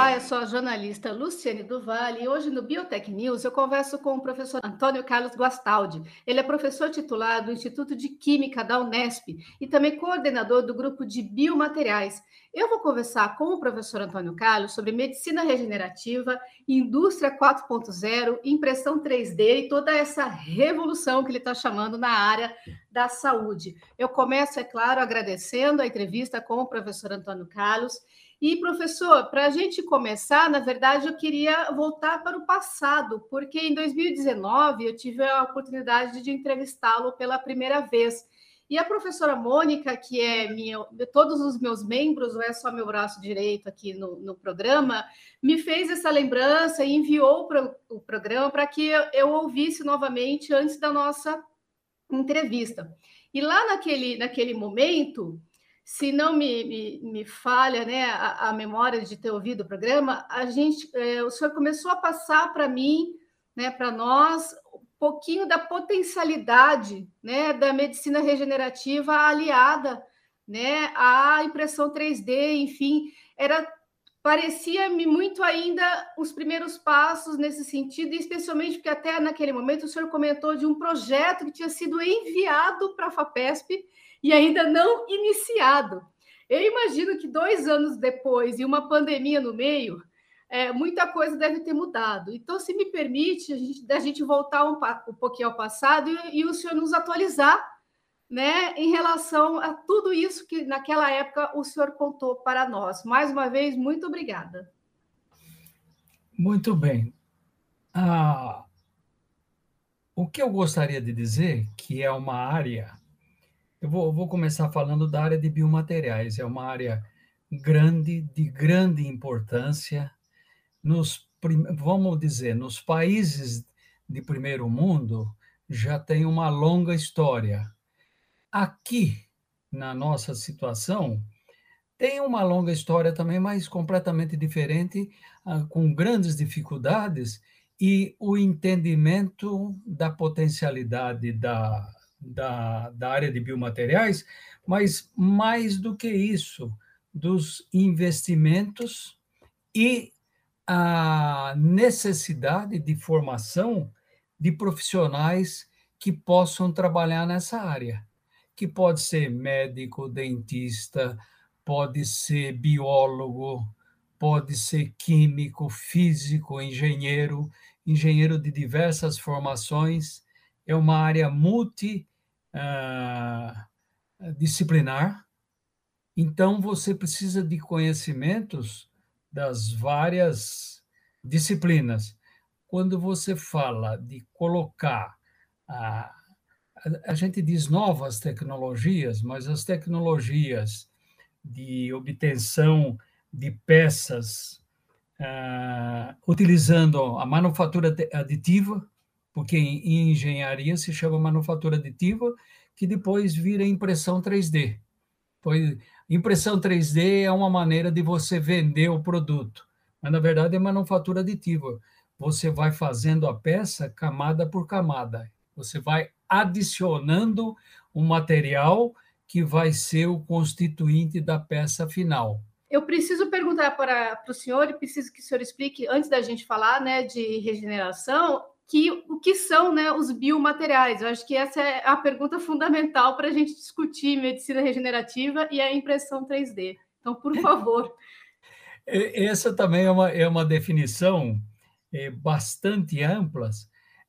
Olá, eu sou a jornalista Luciane Duval e hoje no Biotech News eu converso com o professor Antônio Carlos Guastaldi. Ele é professor titular do Instituto de Química da Unesp e também coordenador do grupo de biomateriais. Eu vou conversar com o professor Antônio Carlos sobre medicina regenerativa, indústria 4.0, impressão 3D e toda essa revolução que ele está chamando na área da saúde. Eu começo, é claro, agradecendo a entrevista com o professor Antônio Carlos e, professor, para a gente começar, na verdade, eu queria voltar para o passado, porque em 2019 eu tive a oportunidade de entrevistá-lo pela primeira vez. E a professora Mônica, que é minha, todos os meus membros, não é só meu braço direito aqui no, no programa, me fez essa lembrança e enviou para o programa para que eu, eu ouvisse novamente antes da nossa entrevista. E lá naquele, naquele momento, se não me, me, me falha né, a, a, memória de ter ouvido o programa, a gente, é, o senhor começou a passar para mim, né, para nós, um pouquinho da potencialidade né, da medicina regenerativa aliada né, à impressão 3D, enfim, era parecia-me muito ainda os primeiros passos nesse sentido, especialmente porque até naquele momento o senhor comentou de um projeto que tinha sido enviado para a FAPESP e ainda não iniciado. Eu imagino que dois anos depois e uma pandemia no meio, é, muita coisa deve ter mudado. Então, se me permite, a gente, gente voltar um, um pouquinho ao passado e, e o senhor nos atualizar né, em relação a tudo isso que naquela época o senhor contou para nós. Mais uma vez, muito obrigada. Muito bem. Ah, o que eu gostaria de dizer, que é uma área eu vou, vou começar falando da área de biomateriais. É uma área grande, de grande importância. Nos, vamos dizer, nos países de primeiro mundo, já tem uma longa história. Aqui, na nossa situação, tem uma longa história também, mas completamente diferente, ah, com grandes dificuldades, e o entendimento da potencialidade da, da, da área de biomateriais, mas mais do que isso, dos investimentos e a necessidade de formação de profissionais que possam trabalhar nessa área, que pode ser médico, dentista, pode ser biólogo, pode ser químico, físico, engenheiro, engenheiro de diversas formações. É uma área multi uh, disciplinar. Então, você precisa de conhecimentos das várias disciplinas. Quando você fala de colocar, a, a gente diz novas tecnologias, mas as tecnologias de obtenção de peças uh, utilizando a manufatura aditiva, porque em engenharia se chama manufatura aditiva, que depois vira impressão 3D. Pois impressão 3D é uma maneira de você vender o produto, mas na verdade é manufatura aditiva. Você vai fazendo a peça camada por camada. Você vai adicionando um material que vai ser o constituinte da peça final. Eu preciso perguntar para, para o senhor e preciso que o senhor explique, antes da gente falar né, de regeneração, que o que são né, os biomateriais. Eu acho que essa é a pergunta fundamental para a gente discutir medicina regenerativa e a impressão 3D. Então, por favor. Essa também é uma, é uma definição é, bastante ampla.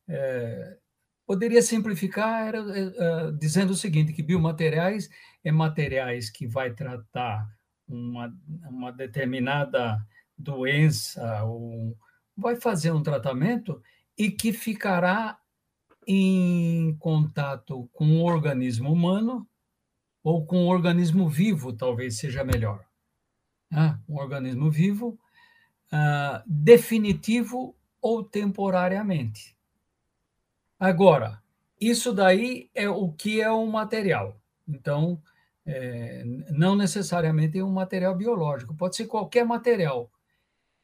É, poderia simplificar é, dizendo o seguinte, que biomateriais é materiais que vai tratar uma, uma determinada doença ou vai fazer um tratamento e que ficará em contato com o organismo humano ou com o organismo vivo, talvez seja melhor. Né? Um organismo vivo, uh, definitivo ou temporariamente. Agora, isso daí é o que é um material. Então, é, não necessariamente é um material biológico, pode ser qualquer material.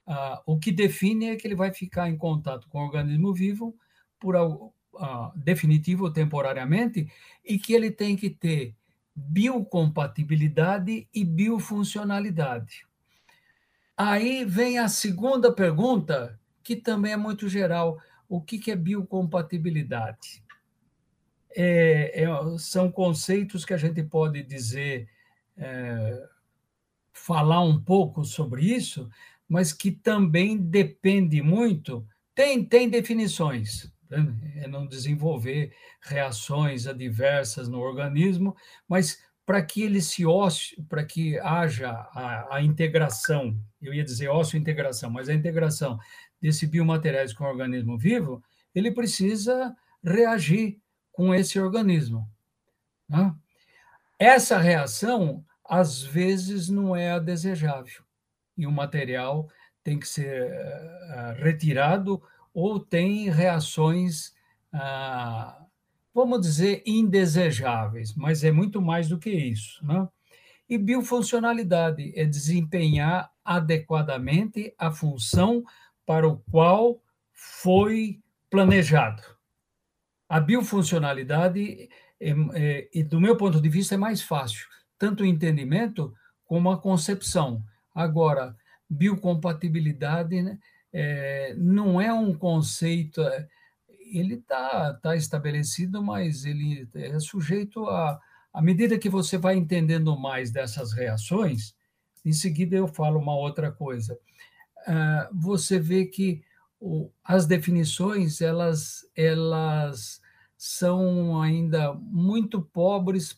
Ah, o que define é que ele vai ficar em contato com o organismo vivo por ah, definitivo ou temporariamente e que ele tem que ter biocompatibilidade e biofuncionalidade. Aí vem a segunda pergunta, que também é muito geral: o que é biocompatibilidade? É, é, são conceitos que a gente pode dizer, é, falar um pouco sobre isso, mas que também depende muito, tem, tem definições, né? é não desenvolver reações adversas no organismo, mas para que ele se ósseo, para que haja a, a, integração, eu ia dizer ósseo-integração, mas a integração desse biomateriais com o organismo vivo, ele precisa reagir com esse organismo. Né? Essa reação, às vezes, não é a desejável, e o material tem que ser uh, retirado ou tem reações uh, vamos dizer, indesejáveis, mas é muito mais do que isso. Né? E biofuncionalidade é desempenhar adequadamente a função para o qual foi planejado. A biofuncionalidade, é, é, do meu ponto de vista, é mais fácil, tanto o entendimento como a concepção. Agora, biocompatibilidade né, é, não é um conceito é, ele está tá estabelecido, mas ele é sujeito a. À medida que você vai entendendo mais dessas reações, em seguida eu falo uma outra coisa. Uh, você vê que o, as definições elas, elas são ainda muito pobres,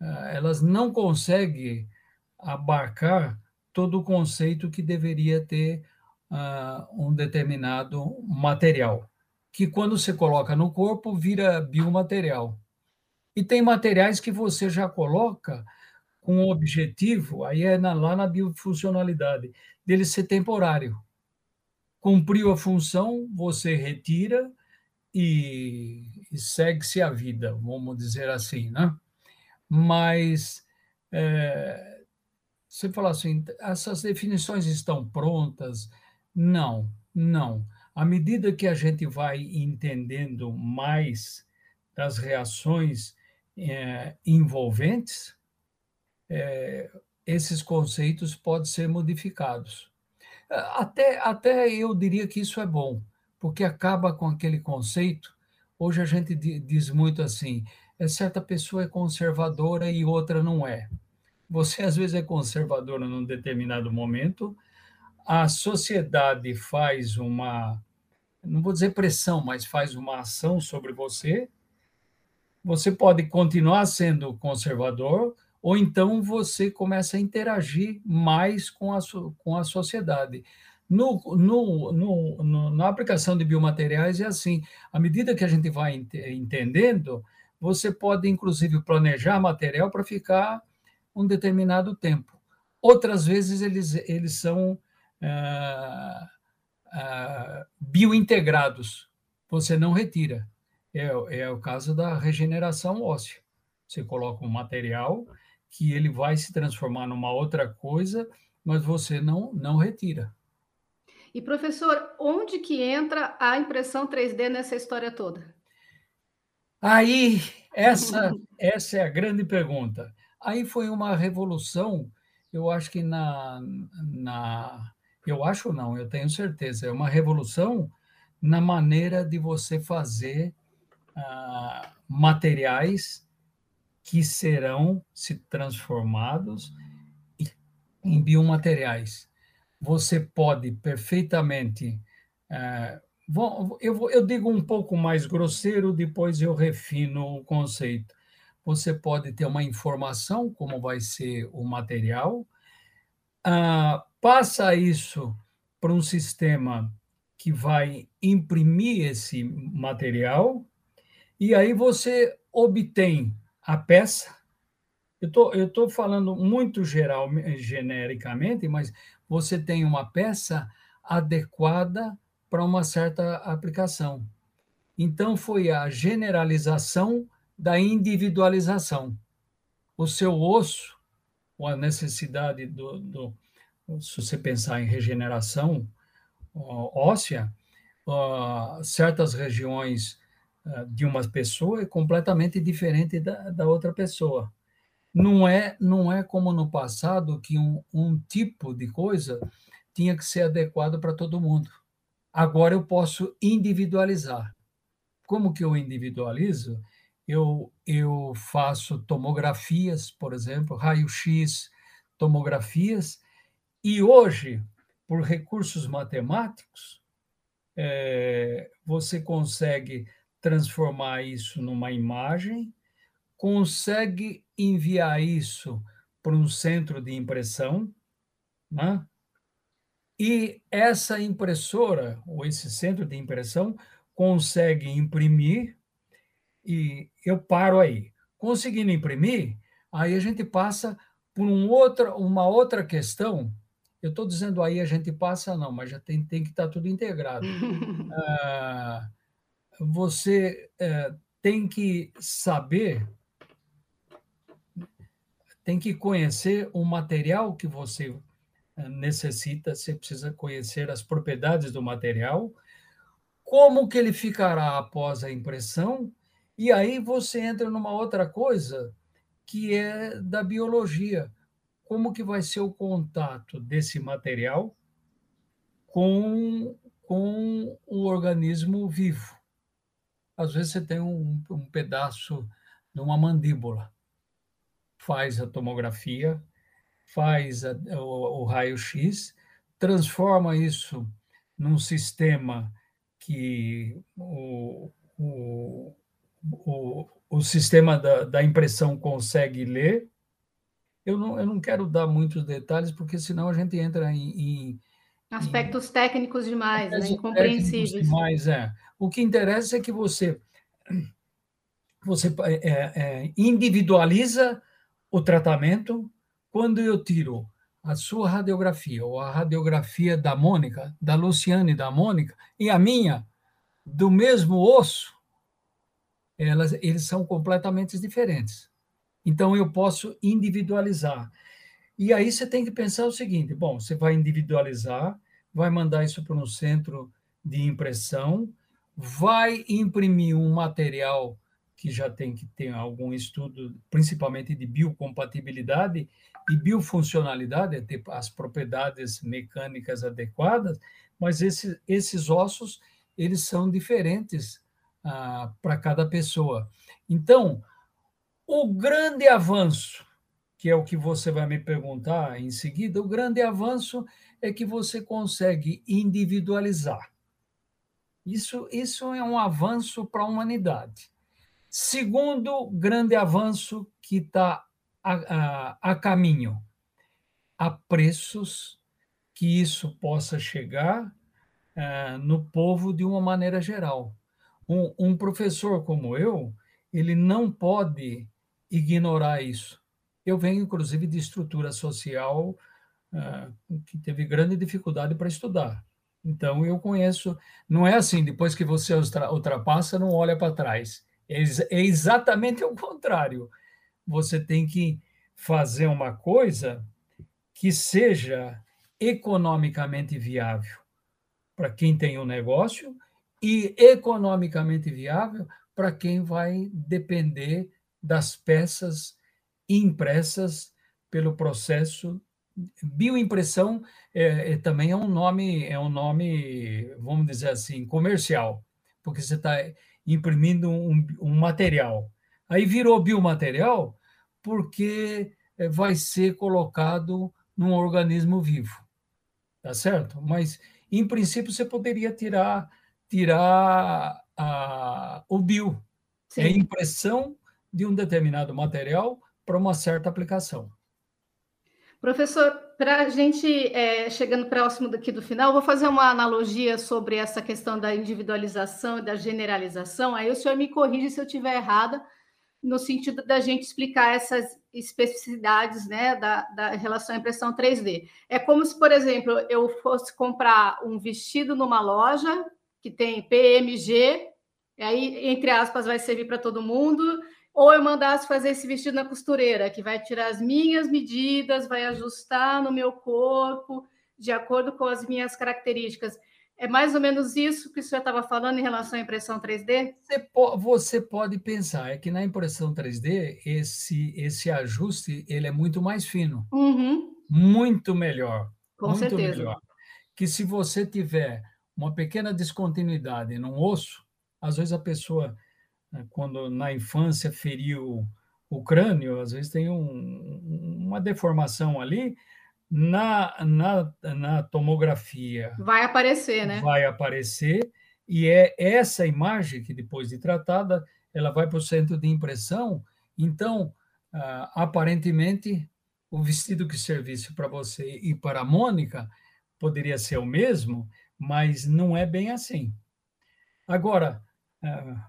uh, elas não conseguem abarcar todo o conceito que deveria ter uh, um determinado material que quando você coloca no corpo vira biomaterial. E tem materiais que você já coloca com o objetivo, aí é na, lá na biofuncionalidade, dele ser temporário. Cumpriu a função, você retira e, e segue-se a vida, vamos dizer assim, né? Mas é, você fala assim, essas definições estão prontas? Não, não à medida que a gente vai entendendo mais das reações é, envolventes, é, esses conceitos podem ser modificados. Até, até eu diria que isso é bom, porque acaba com aquele conceito. Hoje a gente diz muito assim: é certa pessoa é conservadora e outra não é. Você às vezes é conservadora num determinado momento, a sociedade faz uma, não vou dizer pressão, mas faz uma ação sobre você, você pode continuar sendo conservador, ou então você começa a interagir mais com a, com a sociedade. No, no, no, no, na aplicação de biomateriais é assim, à medida que a gente vai ent entendendo, você pode inclusive planejar material para ficar um determinado tempo. Outras vezes eles, eles são ah, ah, biointegrados, você não retira. É, é o caso da regeneração óssea. Você coloca um material que ele vai se transformar numa outra coisa, mas você não, não retira. E professor, onde que entra a impressão 3D nessa história toda? Aí, essa, essa é a grande pergunta. Aí foi uma revolução, eu acho que na, na eu acho não, eu tenho certeza. É uma revolução na maneira de você fazer ah, materiais que serão se transformados em biomateriais. Você pode perfeitamente. Vou, eu, eu digo um pouco mais grosseiro, depois eu refino o conceito. Você pode ter uma informação, como vai ser o material, ah, passa isso para um sistema que vai imprimir esse material, e aí você obtém a peça. Eu tô, estou falando muito geral, genericamente, mas você tem uma peça adequada para uma certa aplicação. Então, foi a generalização da individualização. O seu osso, ou a necessidade do, do se você pensar em regeneração óssea, certas regiões de uma pessoa é completamente diferente da, da outra pessoa. Não é, não é como no passado que um, um tipo de coisa tinha que ser adequado para todo mundo. Agora eu posso individualizar. Como que eu individualizo? Eu, eu faço tomografias, por exemplo, raio-x, tomografias, e hoje, por recursos matemáticos, é, você consegue transformar isso numa imagem, consegue enviar isso para um centro de impressão, né? E essa impressora, ou esse centro de impressão, consegue imprimir, e eu paro aí. Conseguindo imprimir, aí a gente passa por um outra, uma outra questão. Eu estou dizendo aí a gente passa, não, mas já tem, tem que estar tá tudo integrado. ah, você é, tem que saber, tem que conhecer o material que você necessita, você precisa conhecer as propriedades do material, como que ele ficará após a impressão, e aí você entra numa outra coisa que é da biologia. Como que vai ser o contato desse material com, com o organismo vivo? Às vezes você tem um, um pedaço de uma mandíbula, faz a tomografia, faz a, o, o raio-x, transforma isso num sistema que o, o, o, o sistema da, da, impressão consegue ler. Eu não, eu não quero dar muitos detalhes, porque senão a gente entra em. em Aspectos em, técnicos demais, né? incompreensíveis. Demais, é. O que interessa é que você, você é, é, individualiza o tratamento quando eu tiro a sua radiografia, ou a radiografia da Mônica, da Luciane da Mônica, e a minha, do mesmo osso, elas, eles são completamente diferentes. Então, eu posso individualizar. E aí você tem que pensar o seguinte: bom, você vai individualizar, vai mandar isso para um centro de impressão, vai imprimir um material que já tem que ter algum estudo, principalmente de biocompatibilidade e biofuncionalidade, é ter as propriedades mecânicas adequadas, mas esse, esses ossos eles são diferentes para cada pessoa. Então, o grande avanço, que é o que você vai me perguntar em seguida, o grande avanço é que você consegue individualizar. Isso, isso é um avanço para a humanidade. Segundo grande avanço que está a, a, a, caminho, a preços que isso possa chegar uh, no povo de uma maneira geral. Um, um professor como eu, ele não pode ignorar isso. Eu venho, inclusive, de estrutura social uh, que teve grande dificuldade para estudar. Então, eu conheço. Não é assim, depois que você ultrapassa, não olha para trás. É, é exatamente o contrário. Você tem que fazer uma coisa que seja economicamente viável para quem tem um negócio e economicamente viável para quem vai depender das peças impressas pelo processo bioimpressão é, é, também é um nome é um nome vamos dizer assim comercial porque você está imprimindo um, um material. Aí virou biomaterial porque eh, vai ser colocado num organismo vivo, tá certo? Mas em princípio você poderia tirar tirar a, o bio, Sim. é a impressão de um determinado material para uma certa aplicação. Professor, para a gente, é, chegando próximo daqui do final, vou fazer uma analogia sobre essa questão da individualização e da generalização. Aí o senhor me corrige se eu estiver errada, no sentido da gente explicar essas especificidades né, da, da relação à impressão 3D. É como se, por exemplo, eu fosse comprar um vestido numa loja que tem PMG, aí, entre aspas, vai servir para todo mundo, ou eu mandasse fazer esse vestido na costureira, que vai tirar as minhas medidas, vai ajustar no meu corpo, de acordo com as minhas características. É mais ou menos isso que o senhor estava falando em relação à impressão 3D? Você, po você pode pensar, é que na impressão 3D, esse, esse ajuste ele é muito mais fino. Uhum. Muito melhor. Com muito certeza. melhor. Que se você tiver uma pequena descontinuidade num osso, às vezes a pessoa, né, quando na infância feriu o crânio, às vezes tem um, uma deformação ali, na, na, na tomografia. Vai aparecer, né? Vai aparecer, e é essa imagem que, depois de tratada, ela vai para o centro de impressão. Então, uh, aparentemente, o vestido que servisse para você e para a Mônica poderia ser o mesmo, mas não é bem assim. Agora, uh,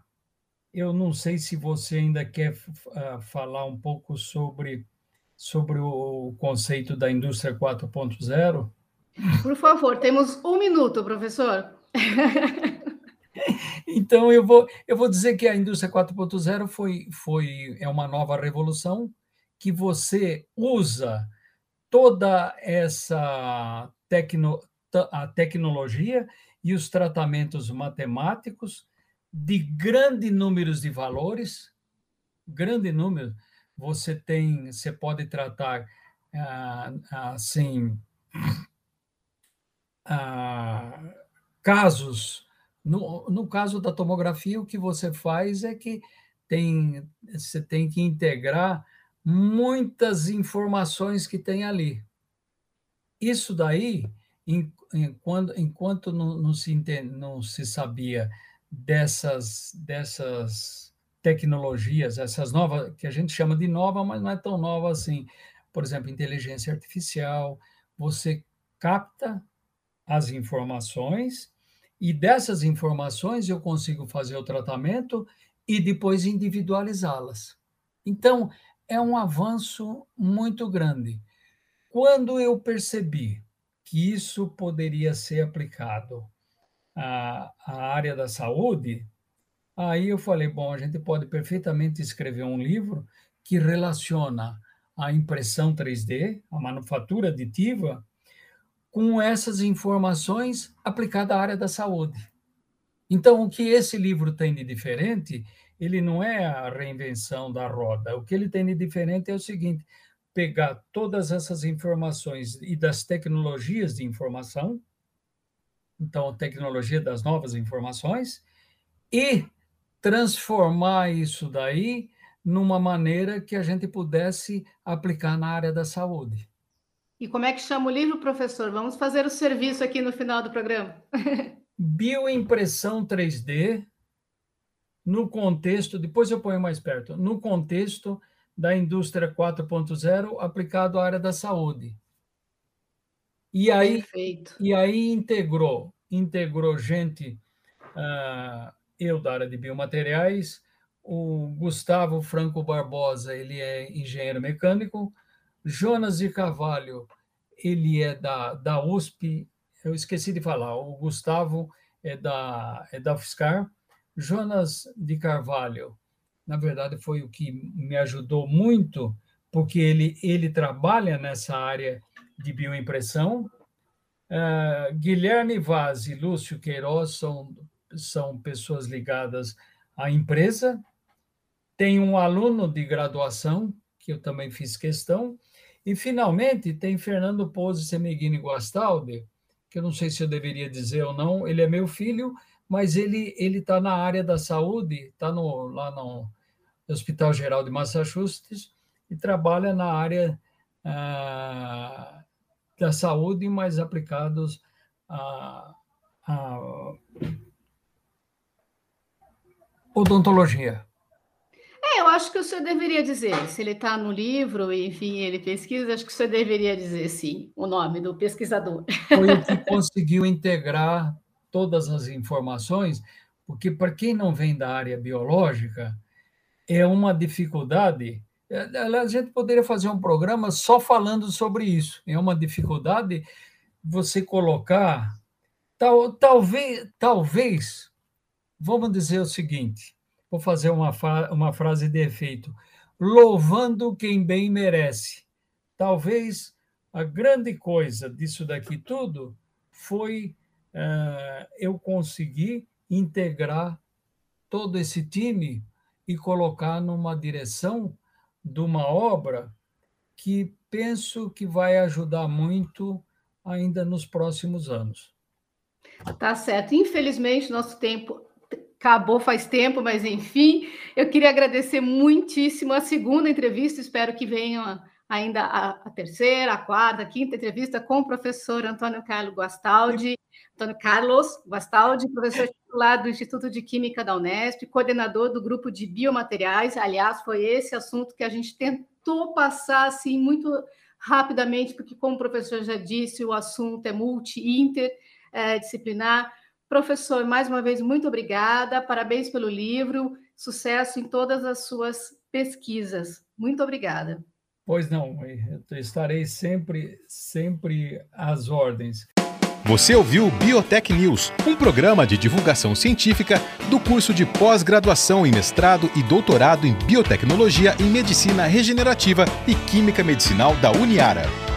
eu não sei se você ainda quer uh, falar um pouco sobre sobre o conceito da indústria 4.0? Por favor, temos um minuto, professor. então, eu vou, eu vou dizer que a indústria 4.0 foi, foi, é uma nova revolução que você usa toda essa tecno, a tecnologia e os tratamentos matemáticos de grandes números de valores, grande número, você tem, você pode tratar ah, assim ah, casos. No, no caso da tomografia, o que você faz é que tem, você tem que integrar muitas informações que tem ali. Isso daí, enquanto, enquanto não, não, se, não se sabia dessas, dessas tecnologias, essas novas, que a gente chama de nova, mas não é tão nova assim. Por exemplo, inteligência artificial, você capta as informações e dessas informações eu consigo fazer o tratamento e depois individualizá-las. Então, é um avanço muito grande. Quando eu percebi que isso poderia ser aplicado à, à área da saúde, Aí eu falei, bom, a gente pode perfeitamente escrever um livro que relaciona a impressão 3D, a manufatura aditiva, com essas informações aplicadas à área da saúde. Então, o que esse livro tem de diferente, ele não é a reinvenção da roda. O que ele tem de diferente é o seguinte: pegar todas essas informações e das tecnologias de informação, então, a tecnologia das novas informações, e transformar isso daí numa maneira que a gente pudesse aplicar na área da saúde. E como é que chama o livro, professor? Vamos fazer o serviço aqui no final do programa. Bioimpressão 3D no contexto, depois eu ponho mais perto, no contexto da indústria 4.0 aplicado à área da saúde. E aí, Perfeito. e aí integrou, integrou gente uh, eu da área de biomateriais, o Gustavo Franco Barbosa, ele é engenheiro mecânico, Jonas de Carvalho, ele é da, da USP, eu esqueci de falar, o Gustavo é da, é da UFSCar, Jonas de Carvalho, na verdade, foi o que me ajudou muito, porque ele, ele trabalha nessa área de bioimpressão. Uh, Guilherme Vaz e Lúcio Queiroz são são pessoas ligadas à empresa. Tem um aluno de graduação, que eu também fiz questão. E, finalmente, tem Fernando Pose Semeghini Guastaldi, que eu não sei se eu deveria dizer ou não, ele é meu filho, mas ele ele está na área da saúde, está no, lá no Hospital Geral de Massachusetts e trabalha na área ah, da saúde, mas aplicados a, a odontologia? É, eu acho que o senhor deveria dizer, se ele está no livro, enfim, ele pesquisa, acho que o senhor deveria dizer, sim, o nome do pesquisador. Foi o que conseguiu integrar todas as informações, porque para quem não vem da área biológica, é uma dificuldade. É, a gente poderia fazer um programa só falando sobre isso. É uma dificuldade você colocar, tal, talvez, talvez vamos dizer o seguinte: vou fazer uma, uma frase de efeito: louvando quem bem merece. Talvez a grande coisa disso daqui tudo foi eu conseguir integrar todo esse time e colocar numa direção de uma obra que penso que vai ajudar muito ainda nos próximos anos. Tá certo. Infelizmente, nosso tempo acabou faz tempo, mas enfim, eu queria agradecer muitíssimo a segunda entrevista. Espero que venha ainda a, a terceira, a quarta, a quinta entrevista com o professor Antônio Carlos Guastaldi. Antônio Carlos Guastaldi, professor titular do Instituto de Química da Unesp, coordenador do grupo de biomateriais. Aliás, foi esse assunto que a gente tentou passar assim muito rapidamente, porque, como o professor já disse, o assunto é multi-interdisciplinar. Professor, mais uma vez, muito obrigada, parabéns pelo livro, sucesso em todas as suas pesquisas. Muito obrigada. Pois não, estarei sempre, sempre às ordens. Você ouviu Biotech News, um programa de divulgação científica do curso de pós-graduação em mestrado e doutorado em biotecnologia em medicina regenerativa e química medicinal da Uniara.